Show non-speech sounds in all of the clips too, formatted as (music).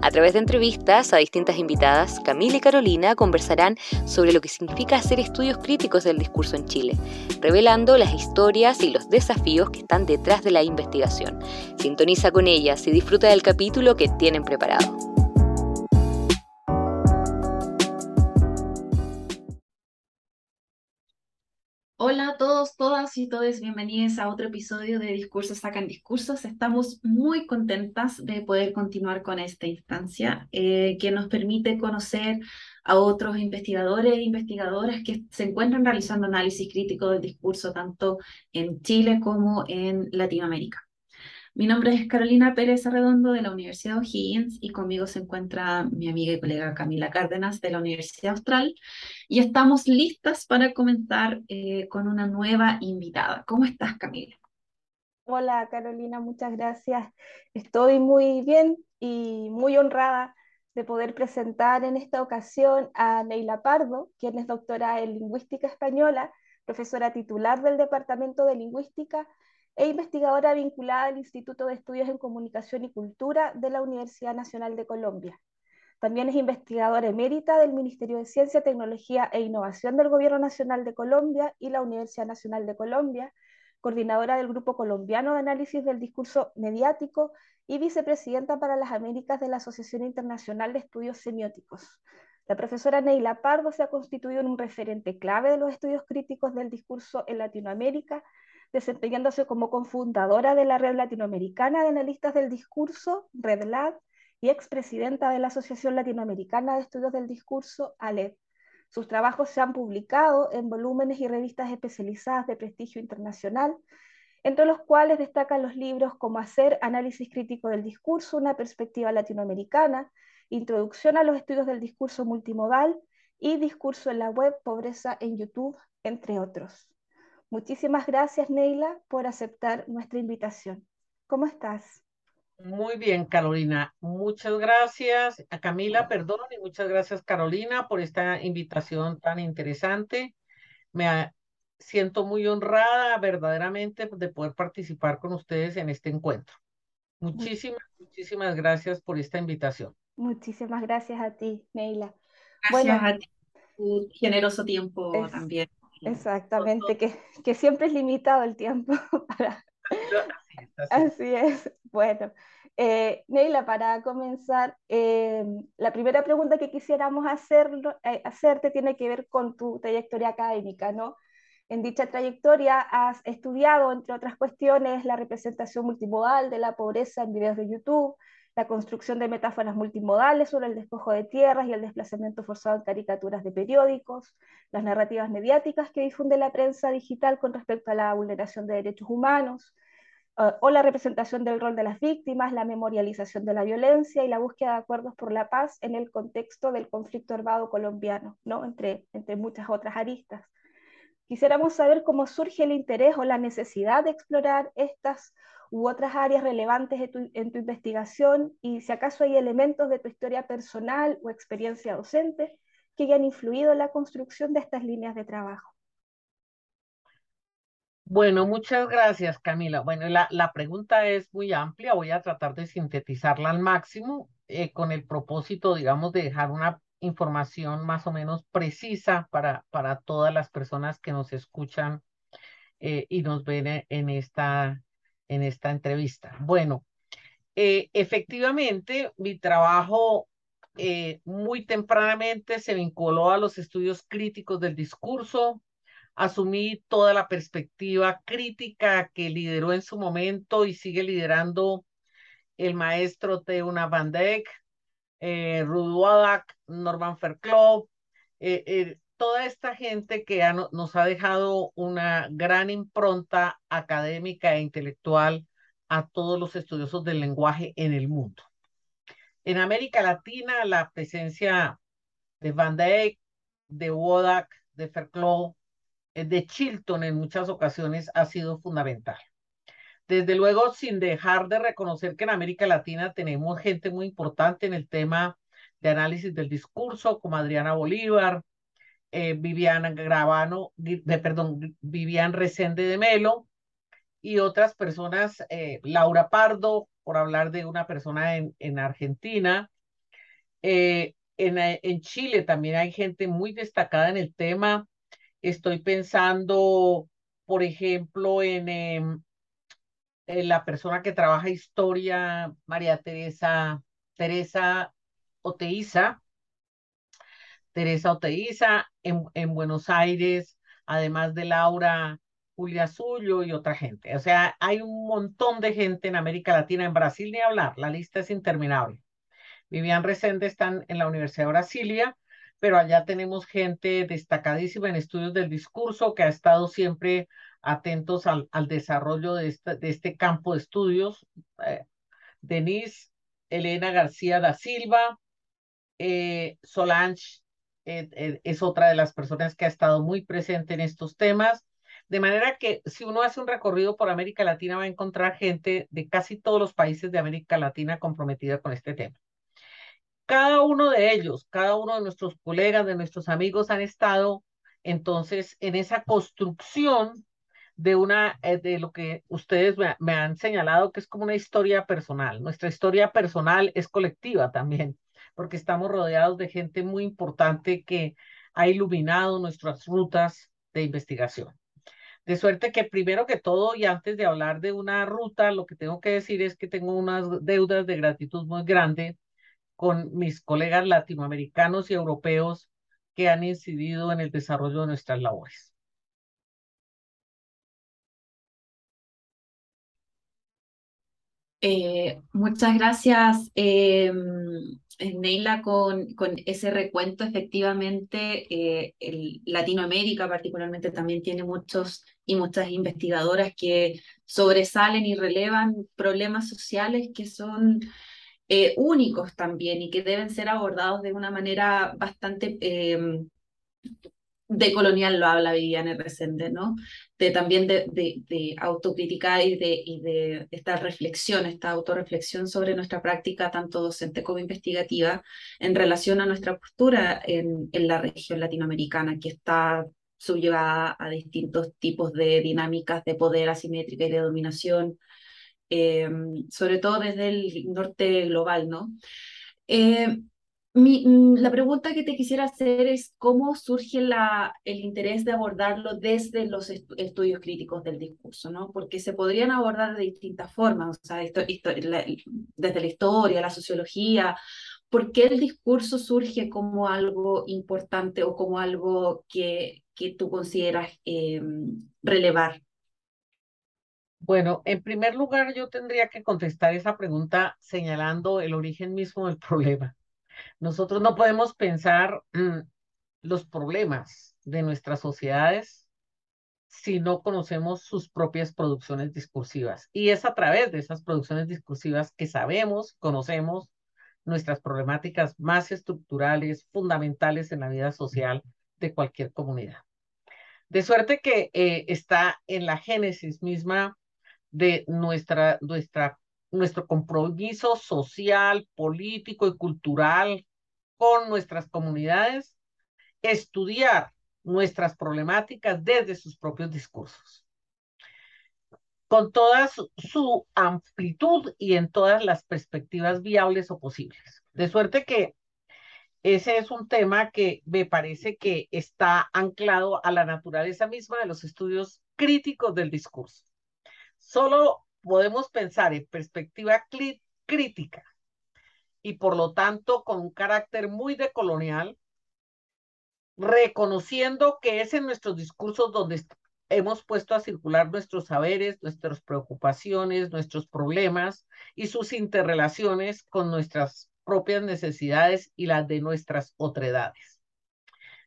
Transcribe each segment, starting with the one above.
A través de entrevistas a distintas invitadas, Camila y Carolina conversarán sobre lo que significa hacer estudios críticos del discurso en Chile, revelando las historias y los desafíos que están detrás de la investigación. Sintoniza con ellas y disfruta del capítulo que tienen preparado. Hola a todos, todas y todos, bienvenidos a otro episodio de Discursos Sacan Discursos. Estamos muy contentas de poder continuar con esta instancia eh, que nos permite conocer a otros investigadores e investigadoras que se encuentran realizando análisis crítico del discurso tanto en Chile como en Latinoamérica. Mi nombre es Carolina Pérez Arredondo de la Universidad O'Higgins y conmigo se encuentra mi amiga y colega Camila Cárdenas de la Universidad Austral y estamos listas para comenzar eh, con una nueva invitada. ¿Cómo estás, Camila? Hola, Carolina, muchas gracias. Estoy muy bien y muy honrada de poder presentar en esta ocasión a Neila Pardo, quien es doctora en Lingüística Española, profesora titular del Departamento de Lingüística e investigadora vinculada al Instituto de Estudios en Comunicación y Cultura de la Universidad Nacional de Colombia. También es investigadora emérita del Ministerio de Ciencia, Tecnología e Innovación del Gobierno Nacional de Colombia y la Universidad Nacional de Colombia, coordinadora del Grupo Colombiano de Análisis del Discurso Mediático y vicepresidenta para las Américas de la Asociación Internacional de Estudios Semióticos. La profesora Neila Pardo se ha constituido en un referente clave de los estudios críticos del discurso en Latinoamérica, desempeñándose como cofundadora de la Red Latinoamericana de Analistas del Discurso, RedLab, y expresidenta de la Asociación Latinoamericana de Estudios del Discurso, ALED. Sus trabajos se han publicado en volúmenes y revistas especializadas de prestigio internacional, entre los cuales destacan los libros como Hacer Análisis Crítico del Discurso, una perspectiva latinoamericana, Introducción a los Estudios del Discurso Multimodal y Discurso en la Web, Pobreza en YouTube, entre otros. Muchísimas gracias, Neila, por aceptar nuestra invitación. ¿Cómo estás? Muy bien, Carolina. Muchas gracias a Camila, perdón, y muchas gracias, Carolina, por esta invitación tan interesante. Me siento muy honrada verdaderamente de poder participar con ustedes en este encuentro. Muchísimas, muchísimas gracias por esta invitación. Muchísimas gracias a ti, Neila. Gracias a ti, tu generoso tiempo también. Exactamente, que, que siempre es limitado el tiempo (laughs) para... Así es. Bueno, eh, Neila, para comenzar, eh, la primera pregunta que quisiéramos hacerlo, eh, hacerte tiene que ver con tu trayectoria académica, ¿no? En dicha trayectoria has estudiado, entre otras cuestiones, la representación multimodal de la pobreza en videos de YouTube, la construcción de metáforas multimodales sobre el despojo de tierras y el desplazamiento forzado en caricaturas de periódicos, las narrativas mediáticas que difunde la prensa digital con respecto a la vulneración de derechos humanos, eh, o la representación del rol de las víctimas, la memorialización de la violencia y la búsqueda de acuerdos por la paz en el contexto del conflicto armado colombiano, ¿no? entre, entre muchas otras aristas. Quisiéramos saber cómo surge el interés o la necesidad de explorar estas u otras áreas relevantes en tu, investigación y si acaso hay elementos de tu historia personal o experiencia docente que hayan influido en la construcción de estas líneas de trabajo. Bueno, muchas gracias, Camila. Bueno, la, la pregunta es muy amplia, voy a tratar de sintetizarla al máximo eh, con el propósito, digamos, de dejar una información más o menos precisa para, para todas las personas que nos escuchan eh, y nos ven en esta en esta entrevista. Bueno, eh, efectivamente, mi trabajo eh, muy tempranamente se vinculó a los estudios críticos del discurso. Asumí toda la perspectiva crítica que lideró en su momento y sigue liderando el maestro Teuna Van Dijk, eh, Norman Fairclough, eh, toda esta gente que nos ha dejado una gran impronta académica e intelectual a todos los estudiosos del lenguaje en el mundo. En América Latina, la presencia de Van Dijk, de Wodak, de Fairclough, eh, de Chilton en muchas ocasiones ha sido fundamental. desde luego, sin dejar de reconocer que en América Latina tenemos gente muy importante en el tema de análisis del discurso, como Adriana Bolívar, eh, Viviana Gravano, perdón, Vivian Resende de Melo y otras personas, eh, Laura Pardo, por hablar de una persona en, en Argentina. Eh, en, en Chile también hay gente muy destacada en el tema. Estoy pensando, por ejemplo, en, em, en la persona que trabaja historia, María Teresa, Teresa Oteiza, Teresa Oteiza, en, en Buenos Aires, además de Laura Julia Zullo y otra gente. O sea, hay un montón de gente en América Latina, en Brasil ni hablar, la lista es interminable. Vivian Resende están en la Universidad de Brasilia, pero allá tenemos gente destacadísima en estudios del discurso que ha estado siempre atentos al, al desarrollo de, de este campo de estudios. Eh, Denise Elena García da Silva, eh, Solange eh, es otra de las personas que ha estado muy presente en estos temas. De manera que si uno hace un recorrido por América Latina va a encontrar gente de casi todos los países de América Latina comprometida con este tema. Cada uno de ellos, cada uno de nuestros colegas, de nuestros amigos han estado entonces en esa construcción de una eh, de lo que ustedes me, han señalado que es como una historia personal. Nuestra historia personal es colectiva también, porque estamos rodeados de gente muy importante que ha iluminado nuestras rutas de investigación. De suerte que primero que todo y antes de hablar de una ruta, lo que tengo que decir es que tengo unas deudas de gratitud muy grande con mis colegas latinoamericanos y europeos que han incidido en el desarrollo de nuestras labores. Eh, muchas gracias, eh, Neila, con, con, ese recuento. Efectivamente, eh, el Latinoamérica particularmente también tiene muchos y muchas investigadoras que sobresalen y relevan problemas sociales que son eh, únicos también y que deben ser abordados de una manera bastante em, decolonial lo habla Viviane Resende, ¿no? De también de, de, de autocriticar y de, y de esta reflexión, esta autorreflexión sobre nuestra práctica, tanto docente como investigativa, en relación a nuestra postura en, en la región latinoamericana, que está subyugada a distintos tipos de dinámicas de poder asimétrica y de dominación, eh, sobre todo desde el norte global, ¿no? Eh, mi, mm, la pregunta que te quisiera hacer es cómo surge el interés de abordarlo desde los estudios críticos del discurso, ¿no? Porque se podrían abordar de distintas formas, o sea, la, desde la historia, la sociología. ¿Por qué el discurso surge como algo importante o como algo que, que tú consideras eh, relevar? Bueno, en primer lugar, yo tendría que contestar esa pregunta señalando el origen mismo del problema. Nosotros no podemos pensar mm, los problemas de nuestras sociedades si no conocemos sus propias producciones discursivas. Y es a través de esas producciones discursivas que sabemos, conocemos nuestras problemáticas más estructurales, fundamentales en la vida social de cualquier comunidad. De suerte que eh, está en la génesis misma de nuestra, nuestra, nuestro compromiso social, político y cultural con nuestras comunidades, estudiar nuestras problemáticas desde sus propios discursos, con toda su, amplitud y en todas las perspectivas viables o posibles. De suerte que ese es un tema que me parece que está anclado a la naturaleza misma de los estudios críticos del discurso. Solo podemos pensar en perspectiva crítica y por lo tanto con un carácter muy decolonial, reconociendo que es en nuestros discursos donde hemos puesto a circular nuestros saberes, nuestras preocupaciones, nuestros problemas y sus interrelaciones con nuestras propias necesidades y las de nuestras otredades.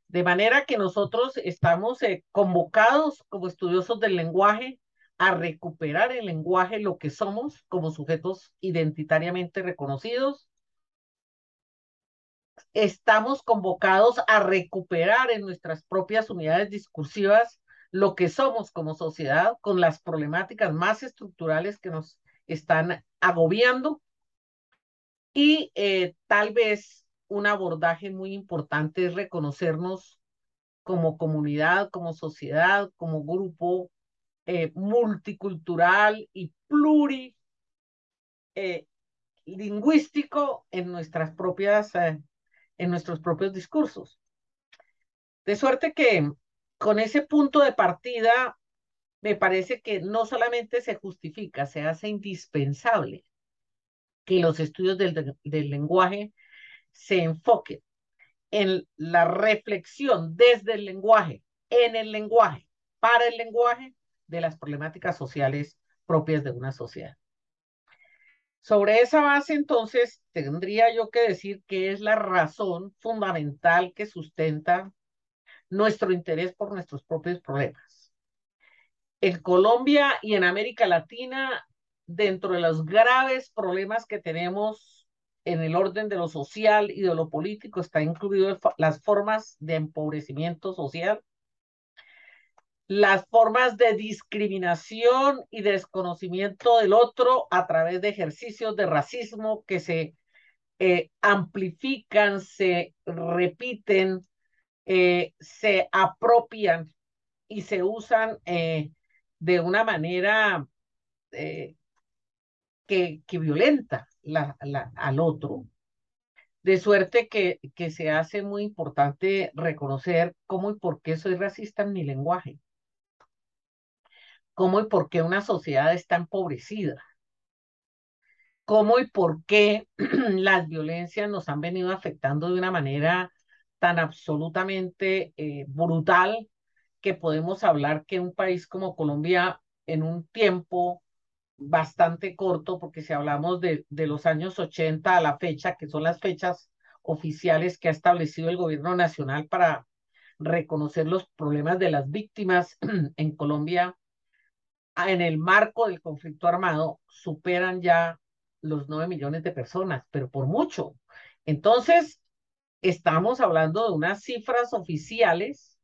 De manera que nosotros estamos eh, convocados como estudiosos del lenguaje a recuperar el lenguaje, lo que somos como sujetos identitariamente reconocidos, estamos convocados a recuperar en nuestras propias unidades discursivas lo que somos como sociedad, con las problemáticas más estructurales que nos están agobiando. Y eh, tal vez un abordaje muy importante es reconocernos como comunidad, como sociedad, como grupo eh, multicultural y pluri eh, en nuestras propias, eh, en nuestros propios discursos. De suerte que con ese punto de partida me parece que no solamente se justifica, se hace indispensable que los estudios del, del lenguaje se enfoquen en la reflexión desde el lenguaje, en el lenguaje, para el lenguaje de las problemáticas sociales propias de una sociedad. Sobre esa base, entonces, tendría yo que decir que es la razón fundamental que sustenta nuestro interés por nuestros propios problemas. En Colombia y en América Latina, dentro de los graves problemas que tenemos en el orden de lo social y de lo político, está incluido las formas de empobrecimiento social, las formas de discriminación y desconocimiento del otro a través de ejercicios de racismo que se eh, amplifican, se repiten, eh, se apropian y se usan eh, de una manera que, que, violenta al otro. De suerte que, que se hace muy importante reconocer cómo y por qué soy racista en mi lenguaje cómo y por qué una sociedad está empobrecida, cómo y por qué (clears throat) las violencias nos han venido afectando de una manera tan absolutamente eh, brutal que podemos hablar que un país como Colombia en un tiempo bastante corto, porque si hablamos de, de los años 80 a la fecha, que son las fechas oficiales que ha establecido el gobierno nacional para reconocer los problemas de las víctimas (clears throat) en Colombia, en el marco del conflicto armado superan ya los nueve millones de personas, pero por mucho. Entonces, estamos hablando de unas cifras oficiales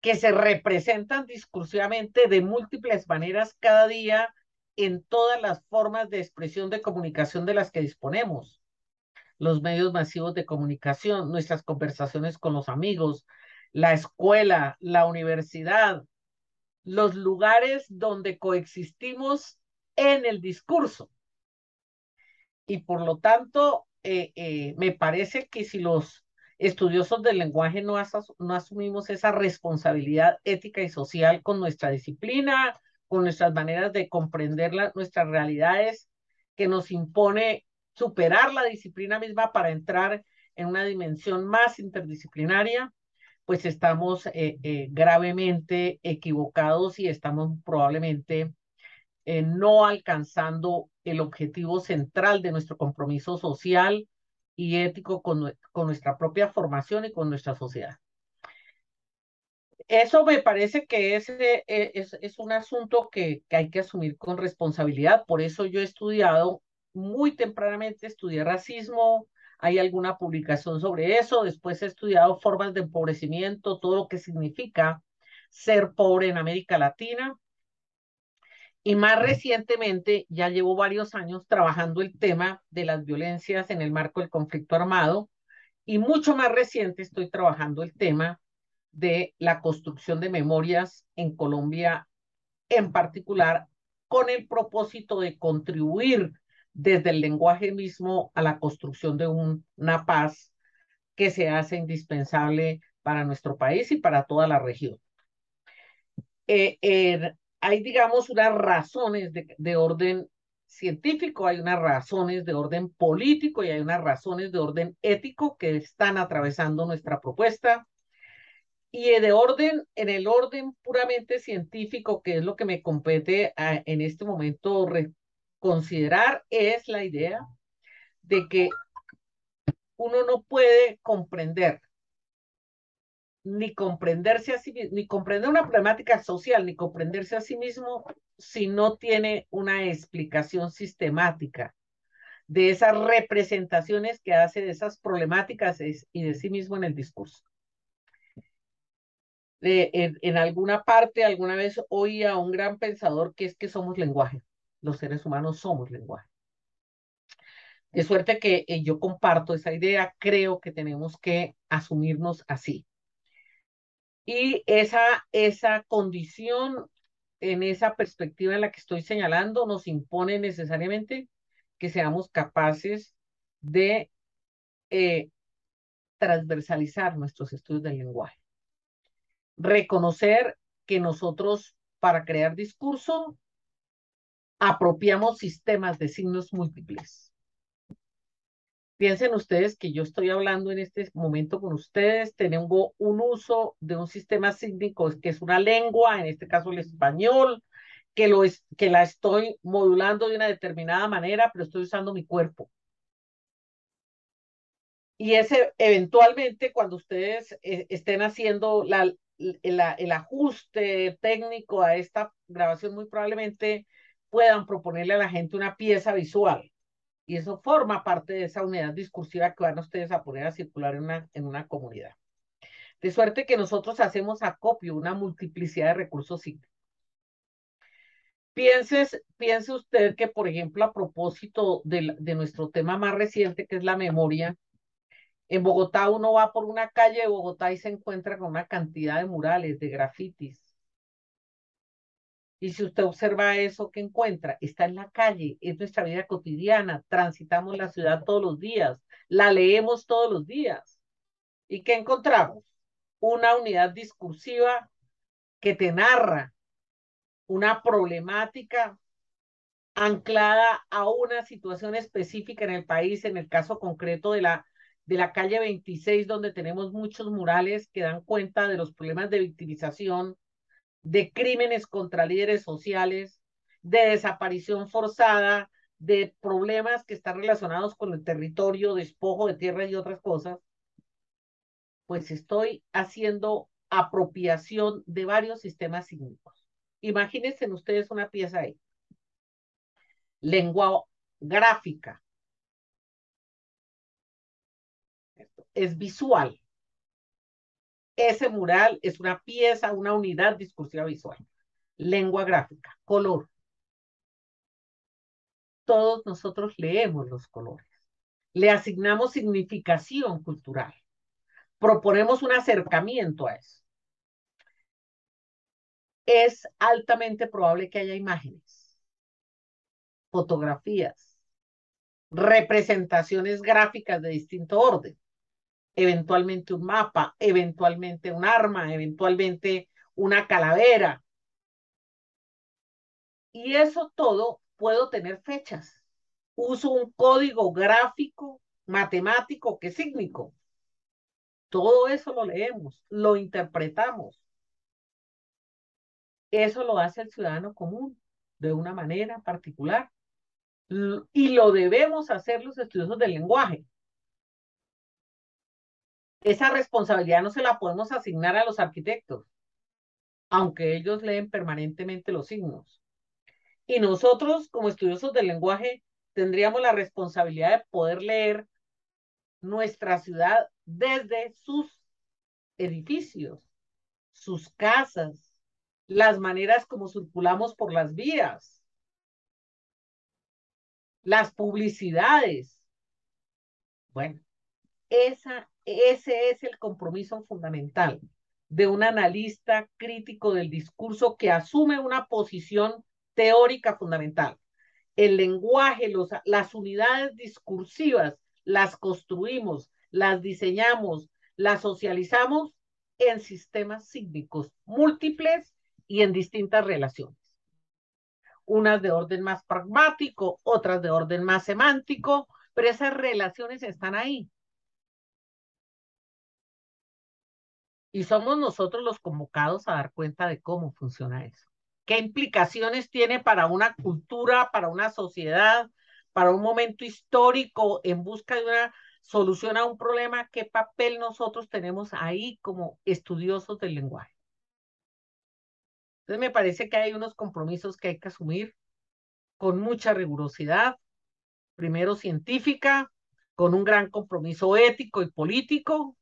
que se representan discursivamente de múltiples maneras cada día en todas las formas de expresión de comunicación de las que disponemos. Los medios masivos de comunicación, nuestras conversaciones con los amigos, la escuela, la universidad, los lugares donde coexistimos en el discurso. Y por lo tanto, eh, eh, me parece que si los estudiosos del lenguaje no, no asumimos esa responsabilidad ética y social con nuestra disciplina, con nuestras maneras de comprender nuestras realidades, que nos impone superar la disciplina misma para entrar en una dimensión más interdisciplinaria, pues estamos eh, eh, gravemente equivocados y estamos probablemente eh, no alcanzando el objetivo central de nuestro compromiso social y ético con, con nuestra propia formación y con nuestra sociedad. Eso me parece que es, es, un asunto que, que hay que asumir con responsabilidad. Por eso yo he estudiado muy tempranamente, estudié racismo, hay alguna publicación sobre eso. Después he estudiado formas de empobrecimiento, todo lo que significa ser pobre en América Latina. Y más recientemente, ya llevo varios años trabajando el tema de las violencias en el marco del conflicto armado. Y mucho más reciente estoy trabajando el tema de la construcción de memorias en Colombia, en particular con el propósito de contribuir desde el lenguaje mismo a la construcción de una paz que se hace indispensable para nuestro país y para toda la región. Eh, hay, digamos, unas razones de, de orden científico, hay unas razones de orden político y hay unas razones de orden ético que están atravesando nuestra propuesta. Y de orden, en el orden puramente científico, que es lo que me compete a, en este momento considerar es la idea de que uno no puede comprender ni comprenderse a sí mismo, ni comprender una problemática social, ni comprenderse a sí mismo si no tiene una explicación sistemática de esas representaciones que hace de esas problemáticas y de sí mismo en el discurso. en, en, alguna parte, alguna vez oí a un gran pensador que es que somos lenguaje. Los seres humanos somos lenguaje. De suerte que eh, yo comparto esa idea, creo que tenemos que asumirnos así. Y esa, esa condición, en esa perspectiva en la que estoy señalando, nos impone necesariamente que seamos capaces de eh, transversalizar nuestros estudios del lenguaje. Reconocer que nosotros, para crear discurso, apropiamos sistemas de signos múltiples Piensen ustedes que yo estoy hablando en este momento con ustedes, tengo un uso de un sistema sísmico que es una lengua, en este caso el español, que, lo es, que la estoy modulando de una determinada manera, pero estoy usando mi cuerpo. Y ese, eventualmente, cuando ustedes eh, estén haciendo la, el ajuste técnico a esta grabación, muy probablemente puedan proponerle a la gente una pieza visual y eso forma parte de esa unidad discursiva que van ustedes a poner a circular en una, en una comunidad. De suerte que nosotros hacemos acopio, una multiplicidad de recursos psíquicos. Pienses, piense usted que, por ejemplo, a propósito de, de nuestro tema más reciente, que es la memoria, en Bogotá uno va por una calle de Bogotá y se encuentra con una cantidad de murales, de grafitis, y si usted observa eso que encuentra, está en la calle, es nuestra vida cotidiana, transitamos la ciudad todos los días, la leemos todos los días. ¿Y qué encontramos? Una unidad discursiva que te narra una problemática anclada a una situación específica en el país, en el caso concreto de la, de la calle 26, donde tenemos muchos murales que dan cuenta de los problemas de victimización de crímenes contra líderes sociales, de desaparición forzada, de problemas que están relacionados con el territorio, despojo de tierras y otras cosas, pues estoy haciendo apropiación de varios sistemas sísmicos. Imagínense ustedes una pieza ahí. Lengua gráfica. es visual ese mural es una pieza, una unidad discursiva visual. Lengua gráfica, color. Todos nosotros leemos los colores. Le asignamos significación cultural. Proponemos un acercamiento a eso. Es altamente probable que haya imágenes, fotografías, representaciones gráficas de distinto orden eventualmente un mapa, eventualmente un arma, eventualmente una calavera. Y eso todo puedo tener fechas. Uso un código gráfico, matemático, que sígnico. Todo eso lo leemos, lo interpretamos. Eso lo hace el ciudadano común de una manera particular. Y lo debemos hacer los estudiosos del lenguaje esa responsabilidad no se la podemos asignar a los arquitectos, aunque ellos leen permanentemente los signos. Y nosotros, como estudiosos del lenguaje, tendríamos la responsabilidad de poder leer nuestra ciudad desde sus edificios, sus casas, las maneras como circulamos por las vías, las publicidades. Bueno, esa ese es el compromiso fundamental de un analista crítico del discurso que asume una posición teórica fundamental. El lenguaje, las unidades discursivas, las construimos, las diseñamos, las socializamos en sistemas sísmicos múltiples y en distintas relaciones. Unas de orden más pragmático, otras de orden más semántico, pero esas relaciones están ahí. Y somos nosotros los convocados a dar cuenta de cómo funciona eso. ¿Qué implicaciones tiene para una cultura, para una sociedad, para un momento histórico en busca de una solución a un problema? ¿Qué papel nosotros tenemos ahí como estudiosos del lenguaje? Entonces me parece que hay unos compromisos que hay que asumir con mucha rigurosidad, primero científica, con un gran compromiso ético y político,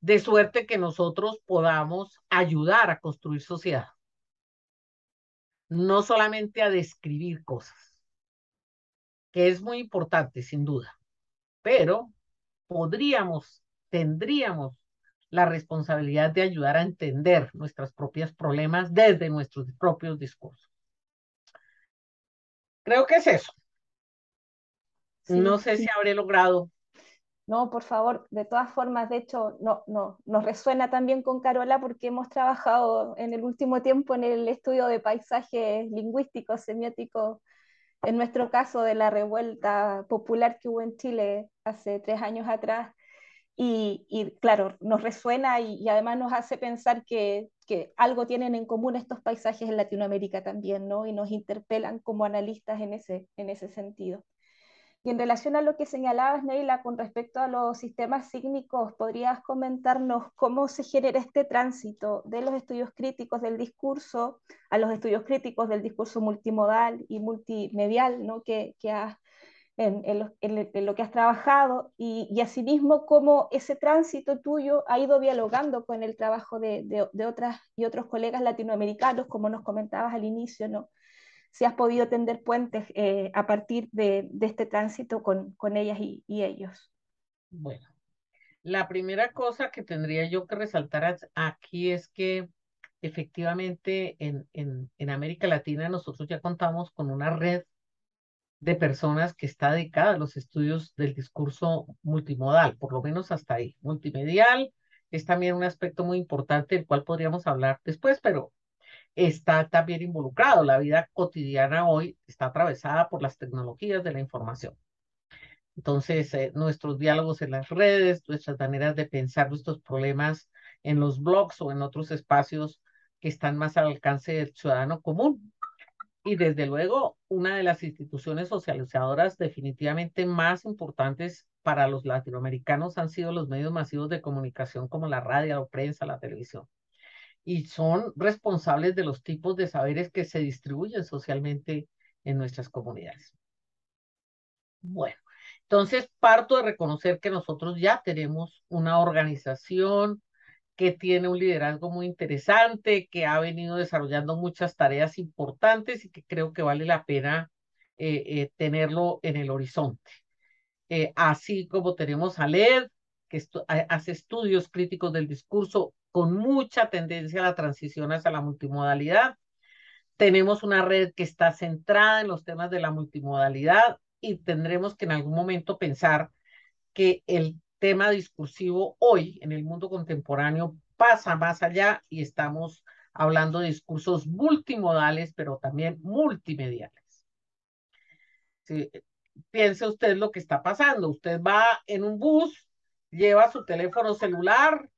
de suerte que nosotros podamos ayudar a construir sociedad, no solamente a describir cosas, que es muy importante, sin duda, pero podríamos, tendríamos la responsabilidad de ayudar a entender nuestros propios problemas desde nuestros propios discursos. Creo que es eso. no sé si habré logrado. No, por favor, de todas formas, de hecho, no, no, nos resuena también con Carola porque hemos trabajado en el último tiempo en el estudio de paisajes lingüísticos, semióticos, en nuestro caso de la revuelta popular que hubo en Chile hace tres años atrás, y, claro, nos resuena y, además nos hace pensar que, que, algo tienen en común estos paisajes en Latinoamérica también, ¿no? Y nos interpelan como analistas en ese, en ese sentido. Y en relación a lo que señalabas, Neila, con respecto a los sistemas sígnicos, ¿podrías comentarnos cómo se genera este tránsito de los estudios críticos del discurso a los estudios críticos del discurso multimodal y multimedial ¿no? que, que has en, lo, que has trabajado y, asimismo cómo ese tránsito tuyo ha ido dialogando con el trabajo de, de, otras y otros colegas latinoamericanos, como nos comentabas al inicio, ¿no? Si has podido tender puentes eh, a partir de, este tránsito con, con ellas y, ellos. Bueno, la primera cosa que tendría yo que resaltar aquí es que efectivamente en, en, en América Latina nosotros ya contamos con una red de personas que está dedicada a los estudios del discurso multimodal, por lo menos hasta ahí. Multimedial es también un aspecto muy importante del cual podríamos hablar después, pero está también involucrado. La vida cotidiana hoy está atravesada por las tecnologías de la información. Entonces, eh, nuestros diálogos en las redes, nuestras maneras de pensar nuestros problemas en los blogs o en otros espacios que están más al alcance del ciudadano común, y desde luego una de las instituciones socializadoras definitivamente más importantes para los latinoamericanos han sido los medios masivos de comunicación como la radio, la prensa, la televisión. Y son responsables de los tipos de saberes que se distribuyen socialmente en nuestras comunidades. Bueno, entonces parto de reconocer que nosotros ya tenemos una organización, que tiene un liderazgo muy interesante, que ha venido desarrollando muchas tareas importantes y que creo que vale la pena eh, eh, tenerlo en el horizonte. Eh, así como tenemos a LED, que hace estudios críticos del discurso con mucha tendencia a la transición hacia la multimodalidad. Tenemos una red que está centrada en los temas de la multimodalidad y tendremos que en algún momento pensar que el tema discursivo hoy en el mundo contemporáneo pasa más allá y estamos hablando de discursos multimodales, pero también multimediales. piense usted lo que está pasando. Usted va en un bus, lleva su teléfono celular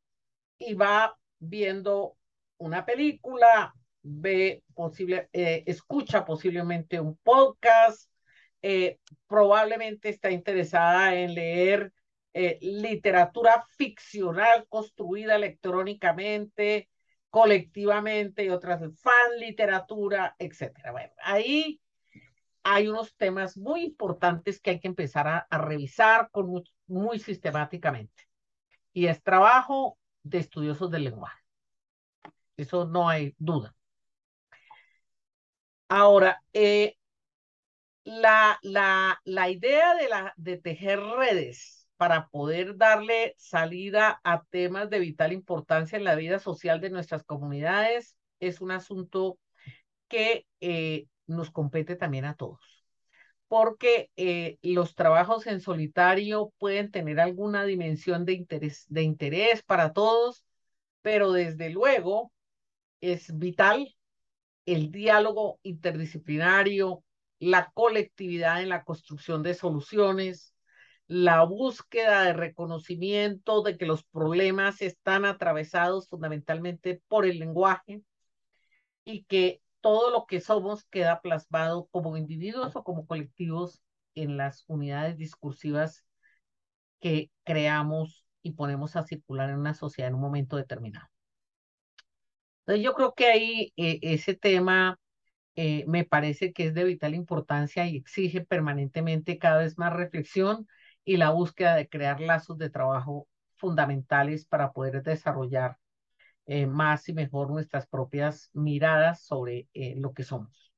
y va viendo una película, ve posible, eh, escucha posiblemente un podcast, eh, probablemente está interesada en leer eh, literatura ficcional construida electrónicamente, colectivamente y otras, fan literatura, etcétera. Bueno, ahí hay unos temas muy importantes que hay que empezar a, revisar con muy, sistemáticamente. Y es trabajo de estudiosos del lenguaje. Eso no hay duda. Ahora, eh, la, la, la idea de, la, de tejer redes para poder darle salida a temas de vital importancia en la vida social de nuestras comunidades es un asunto que eh, nos compete también a todos, porque eh, los trabajos en solitario pueden tener alguna dimensión de interés, de interés para todos, pero desde luego es vital el diálogo interdisciplinario, la colectividad en la construcción de soluciones, la búsqueda de reconocimiento de que los problemas están atravesados fundamentalmente por el lenguaje y que todo lo que somos queda plasmado como individuos o como colectivos en las unidades discursivas que creamos y ponemos a circular en una sociedad en un momento determinado. Entonces yo creo que ahí eh, ese tema eh, me parece que es de vital importancia y exige permanentemente cada vez más reflexión y la búsqueda de crear lazos de trabajo fundamentales para poder desarrollar eh, más y mejor nuestras propias miradas sobre eh, lo que somos.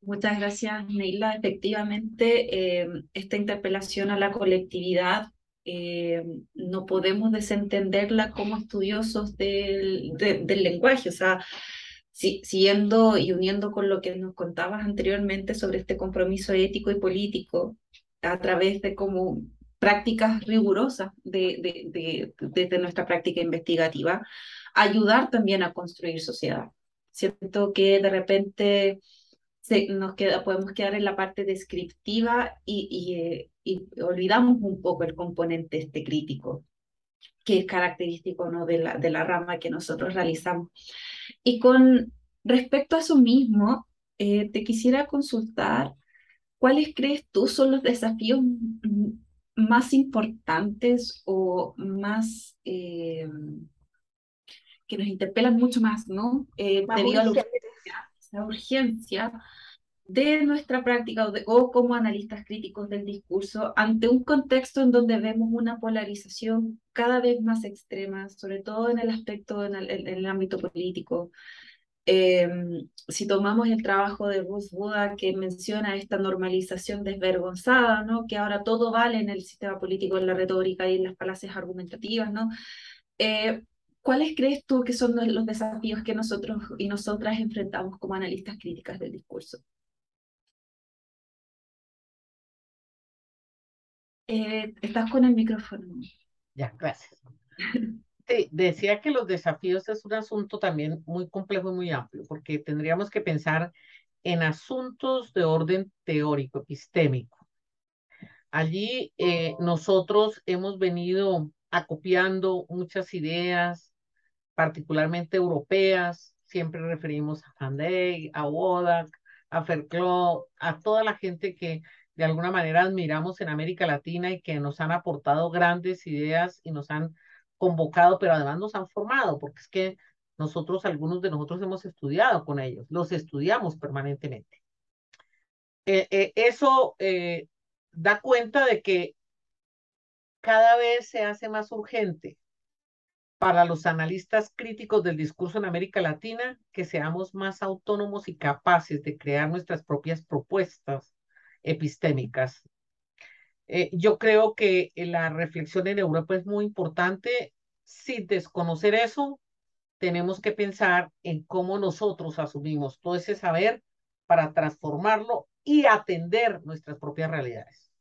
Muchas gracias, Neila. Efectivamente, eh, esta interpelación a la colectividad no podemos desentenderla como estudiosos del, del lenguaje. O sea, siguiendo y uniendo con lo que nos contabas anteriormente sobre este compromiso ético y político a través de como prácticas rigurosas de, de, nuestra práctica investigativa, ayudar también a construir sociedad. Siento que de repente se, nos queda, podemos quedar en la parte descriptiva y, y, eh, olvidamos un poco el componente este crítico, que es característico ¿no? de, la, de la rama que nosotros realizamos. Y con respecto a eso mismo, eh, te quisiera consultar, ¿cuáles crees tú son los desafíos más importantes o más eh, que nos interpelan mucho más, ¿no? Eh, debido a la urgencia de nuestra práctica o, como analistas críticos del discurso ante un contexto en donde vemos una polarización cada vez más extrema, sobre todo en el aspecto, en el ámbito político, Em, si tomamos el trabajo de Ruth Buda que menciona esta normalización desvergonzada, ¿no? que ahora todo vale en el sistema político, en la retórica y en las falacias argumentativas, ¿no? Eh, ¿cuáles crees tú que son los desafíos que nosotros y nosotras enfrentamos como analistas críticas del discurso? Eh, estás con el micrófono. Ya, gracias. (laughs) decía que los desafíos es un asunto también muy complejo y muy amplio, porque tendríamos que pensar en asuntos de orden teórico, epistémico. Allí eh, nosotros hemos venido acopiando muchas ideas, particularmente europeas, siempre referimos a Van a Wodak, a Verclaux, a toda la gente que de alguna manera admiramos en América Latina y que nos han aportado grandes ideas y nos han convocado, pero además nos han formado, porque es que nosotros, algunos de nosotros hemos estudiado con ellos, los estudiamos permanentemente. Eh, eh, eso eh, da cuenta de que cada vez se hace más urgente para los analistas críticos del discurso en América Latina que seamos más autónomos y capaces de crear nuestras propias propuestas epistémicas eh, yo creo que la reflexión en Europa es muy importante. Sin desconocer eso, tenemos que pensar en cómo nosotros asumimos todo ese saber para transformarlo y atender nuestras propias realidades.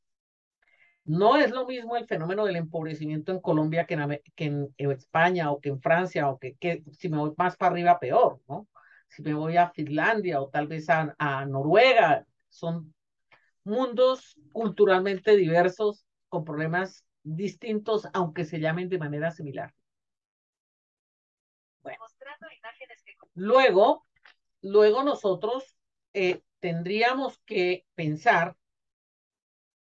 No es lo mismo el fenómeno del empobrecimiento en Colombia que en, España o que en Francia o que, si me voy más para arriba peor, ¿no? Si me voy a Finlandia o tal vez a, a Noruega, son mundos culturalmente diversos con problemas distintos, aunque se llamen de manera similar. Bueno. Luego, luego nosotros eh, tendríamos que pensar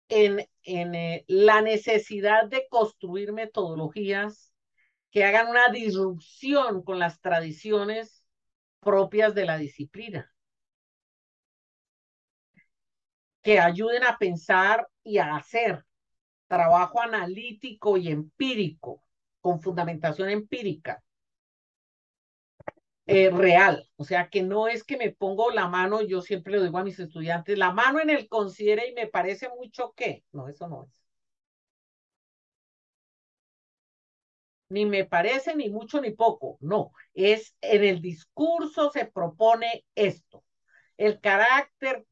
en, en eh, la necesidad de construir metodologías que hagan una disrupción con las tradiciones propias de la disciplina. Que ayuden a pensar y a hacer trabajo analítico y empírico, con fundamentación empírica. Eh, real, o sea que no es que me pongo la mano, yo siempre le digo a mis estudiantes, la mano en el considere y me parece mucho que, no, eso no es. Ni me parece ni mucho ni poco, no, es en el discurso se propone esto. El carácter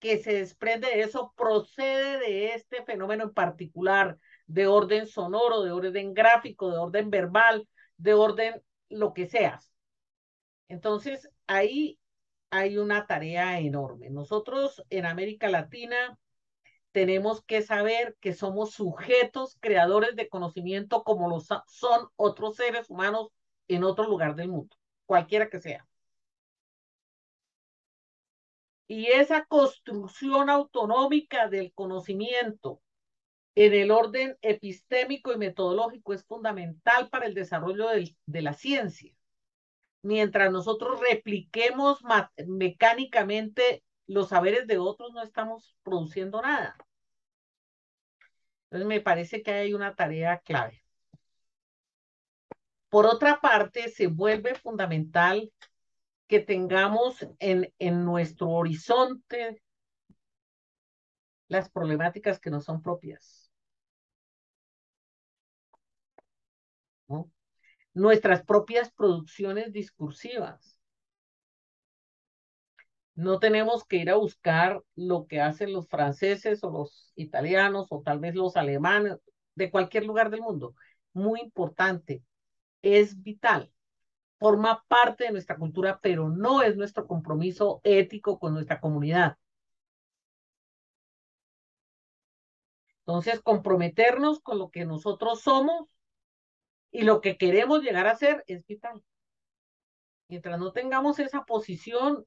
que se desprende de eso procede de este fenómeno en particular, de orden sonoro, de orden gráfico, de orden verbal, de orden lo que seas. Entonces, ahí hay una tarea enorme. Nosotros en América Latina tenemos que saber que somos sujetos creadores de conocimiento como lo son otros seres humanos en otro lugar del mundo, cualquiera que sea. Y esa construcción autonómica del conocimiento en el orden epistémico y metodológico es fundamental para el desarrollo de la ciencia. Mientras nosotros repliquemos mecánicamente los saberes de otros, no estamos produciendo nada. Entonces me parece que hay una tarea clave. Por otra parte, se vuelve fundamental que tengamos en, en nuestro horizonte las problemáticas que no son propias. Nuestras propias producciones discursivas. No tenemos que ir a buscar lo que hacen los franceses o los italianos o tal vez los alemanes de cualquier lugar del mundo. Muy importante, es vital, forma parte de nuestra cultura, pero no es nuestro compromiso ético con nuestra comunidad. Entonces, comprometernos con lo que nosotros somos y lo que queremos llegar a ser es vital. Mientras no tengamos esa posición,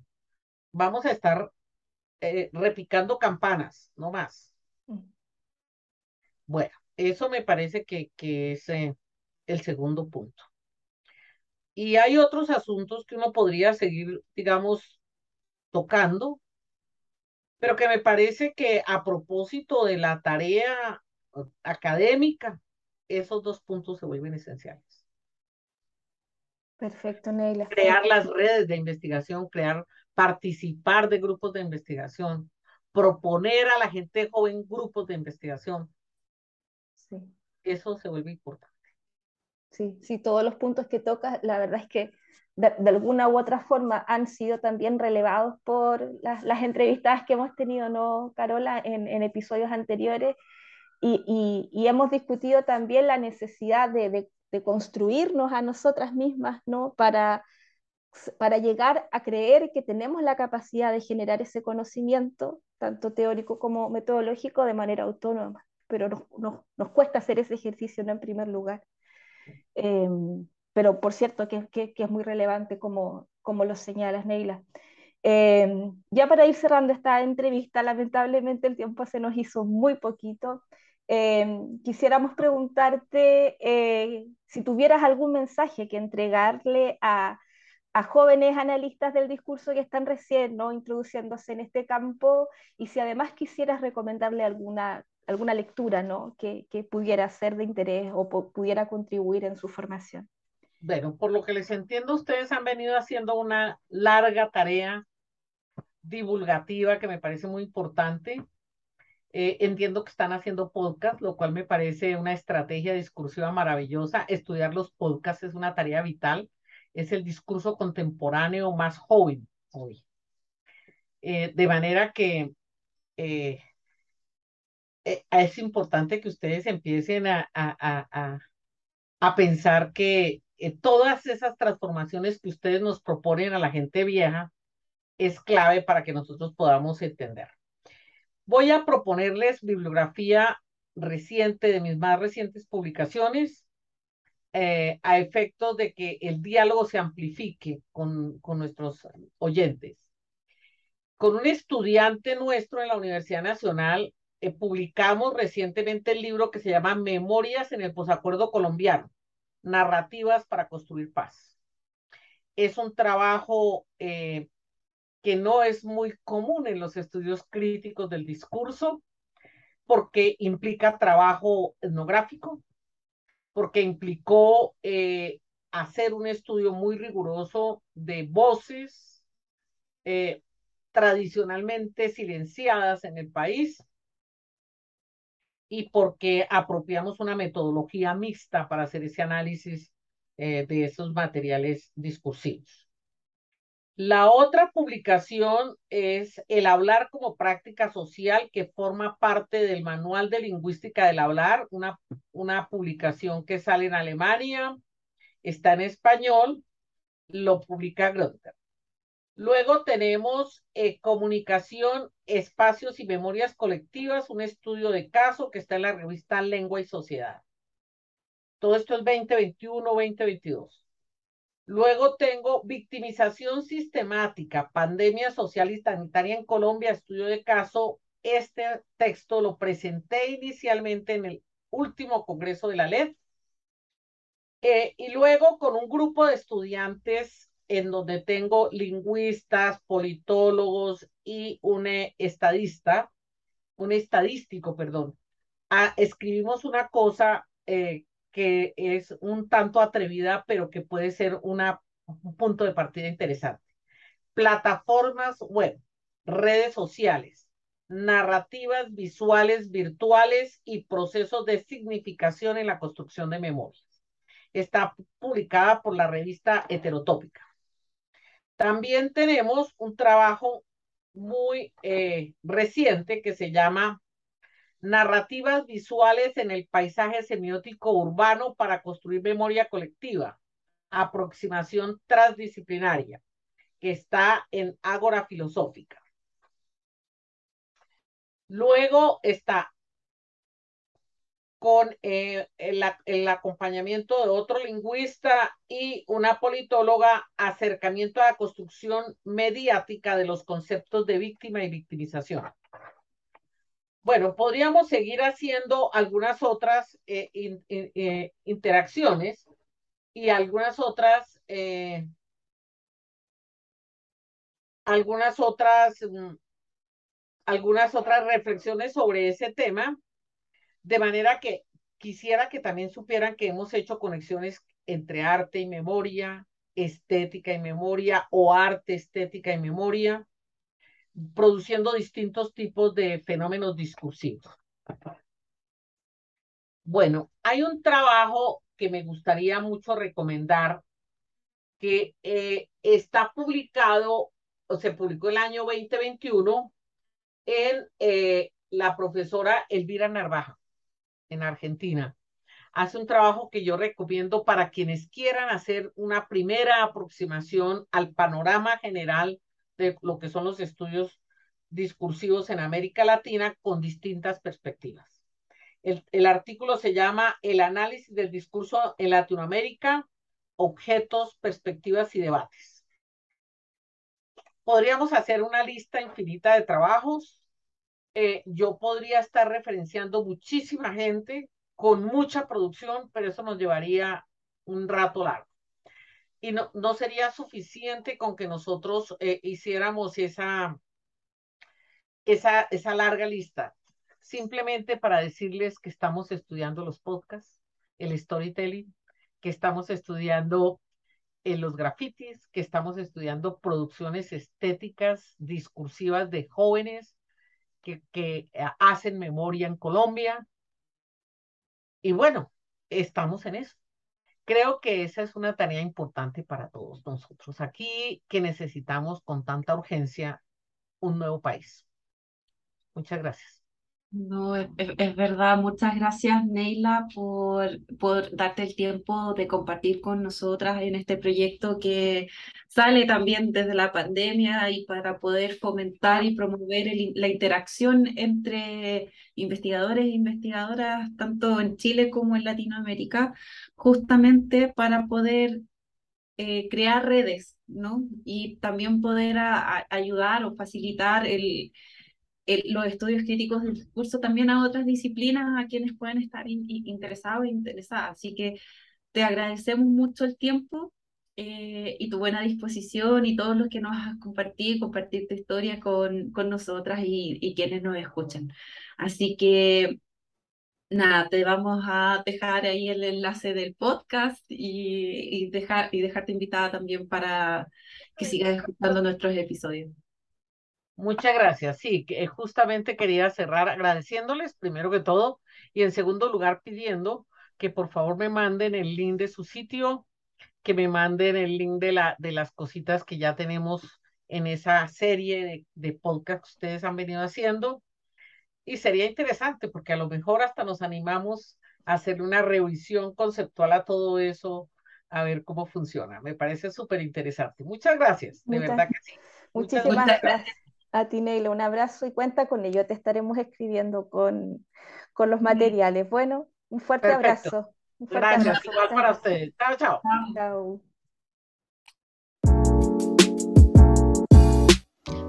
vamos a estar eh, repicando campanas, no más. Mm. Bueno, eso me parece que, que es eh, el segundo punto. Y hay otros asuntos que uno podría seguir, digamos, tocando, pero que me parece que a propósito de la tarea académica, esos dos puntos se vuelven esenciales. Perfecto, Neila. Crear las redes de investigación, crear, participar de grupos de investigación, proponer a la gente joven grupos de investigación. Sí. Eso se vuelve importante. Sí, sí, todos los puntos que tocas, la verdad es que de, alguna u otra forma han sido también relevados por las, las entrevistadas que hemos tenido, ¿no, Carola, en, en episodios anteriores? Y, y, hemos discutido también la necesidad de, de, construirnos a nosotras mismas, ¿no? Para, para llegar a creer que tenemos la capacidad de generar ese conocimiento, tanto teórico como metodológico, de manera autónoma. Pero nos, nos, nos cuesta hacer ese ejercicio, ¿no? En primer lugar. Em, pero por cierto que, es muy relevante como, lo señalas, Neila. Em, ya para ir cerrando esta entrevista, lamentablemente el tiempo se nos hizo muy poquito. Em, quisiéramos preguntarte eh, si tuvieras algún mensaje que entregarle a, jóvenes analistas del discurso que están recién introduciéndose en este campo y si además quisieras recomendarle alguna alguna lectura ¿no? que, que pudiera ser de interés o pudiera contribuir en su formación. Bueno, por lo que les entiendo, ustedes han venido haciendo una larga tarea divulgativa que me parece muy importante. Eh, entiendo que están haciendo podcast, lo cual me parece una estrategia discursiva maravillosa. Estudiar los podcasts es una tarea vital. Es el discurso contemporáneo más joven hoy. Eh, de manera que eh, es importante que ustedes empiecen a, a, a, pensar que eh, todas esas transformaciones que ustedes nos proponen a la gente vieja es clave para que nosotros podamos entender. Voy a proponerles bibliografía reciente de mis más recientes publicaciones eh, a efectos de que el diálogo se amplifique con, con nuestros oyentes. Con un estudiante nuestro en la Universidad Nacional eh, publicamos recientemente el libro que se llama Memorias en el Posacuerdo Colombiano, Narrativas para Construir Paz. Es un trabajo eh, que no es muy común en los estudios críticos del discurso, porque implica trabajo etnográfico, porque implicó eh, hacer un estudio muy riguroso de voces tradicionalmente silenciadas en el país y porque apropiamos una metodología mixta para hacer ese análisis eh, de esos materiales discursivos. La otra publicación es El hablar como práctica social que forma parte del Manual de Lingüística del Hablar, una, una publicación que sale en Alemania, está en español, lo publica Grötter. Luego tenemos eh, comunicación, espacios y memorias colectivas, un estudio de caso que está en la revista Lengua y Sociedad. Todo esto es 2021-2022. Luego tengo victimización sistemática, pandemia social y sanitaria en Colombia, estudio de caso. Este texto lo presenté inicialmente en el último congreso de la LED. Eh, y luego con un grupo de estudiantes en donde tengo lingüistas, politólogos y un estadista, un estadístico, perdón. ah, escribimos una cosa eh, que es un tanto atrevida, pero que puede ser un punto de partida interesante. Plataformas web, redes sociales, narrativas visuales virtuales y procesos de significación en la construcción de memorias. Está publicada por la revista Heterotópica. También tenemos un trabajo muy eh, reciente que se llama Narrativas visuales en el paisaje semiótico urbano para construir memoria colectiva, aproximación transdisciplinaria, que está en Ágora Filosófica. Luego está con eh, el, acompañamiento de otro lingüista y una politóloga, acercamiento a la construcción mediática de los conceptos de víctima y victimización. Bueno, podríamos seguir haciendo algunas otras eh, eh, interacciones y algunas otras, algunas otras, mm, algunas otras reflexiones sobre ese tema, de manera que quisiera que también supieran que hemos hecho conexiones entre arte y memoria, estética y memoria o arte, estética y memoria produciendo distintos tipos de fenómenos discursivos. Bueno, hay un trabajo que me gustaría mucho recomendar que eh, está publicado, o se publicó el año 2021 en eh, la profesora Elvira Narvaja, en Argentina. Hace un trabajo que yo recomiendo para quienes quieran hacer una primera aproximación al panorama general de lo que son los estudios discursivos en América Latina con distintas perspectivas. El, el, artículo se llama El análisis del discurso en Latinoamérica, objetos, perspectivas y debates. Podríamos hacer una lista infinita de trabajos. Eh, yo podría estar referenciando muchísima gente con mucha producción, pero eso nos llevaría un rato largo y no, no sería suficiente con que nosotros eh, hiciéramos esa, esa, esa larga lista. Simplemente para decirles que estamos estudiando los podcasts, el storytelling, que estamos estudiando en eh, los grafitis, que estamos estudiando producciones estéticas, discursivas de jóvenes que, eh, hacen memoria en Colombia. Y bueno, estamos en eso creo que esa es una tarea importante para todos nosotros aquí que necesitamos con tanta urgencia un nuevo país. Muchas gracias. No, es, es, verdad. Muchas gracias, Neila, por, por darte el tiempo de compartir con nosotras en este proyecto que sale también desde la pandemia y para poder fomentar y promover la interacción entre investigadores e investigadoras, tanto en Chile como en Latinoamérica, justamente para poder eh, crear redes, ¿no? Y también poder ayudar o facilitar el los estudios críticos del discurso también a otras disciplinas a quienes pueden estar interesados e interesadas. Así que te agradecemos mucho el tiempo eh, y tu buena disposición y todos los que nos has compartido, compartir tu historia con, con nosotras y, y quienes nos escuchan. Así que nada, te vamos a dejar ahí el enlace del podcast y, y, dejar, y dejarte invitada también para que sigas escuchando nuestros episodios. Muchas gracias. Sí, que justamente quería cerrar agradeciéndoles primero que todo y en segundo lugar pidiendo que por favor me manden el link de su sitio, que me manden el link de, la, de las cositas que ya tenemos en esa serie de, de podcast que ustedes han venido haciendo. Y sería interesante porque a lo mejor hasta nos animamos a hacer una revisión conceptual a todo eso, a ver cómo funciona. Me parece súper interesante. Muchas gracias, de verdad que sí. Muchísimas Muchas gracias. A ti, Neila, un abrazo y cuenta con ello. Te estaremos escribiendo con, con los materiales. Bueno, un fuerte Perfecto. abrazo. Un fuerte Gracias, abrazo. igual para ustedes. Chao, chao. Chao.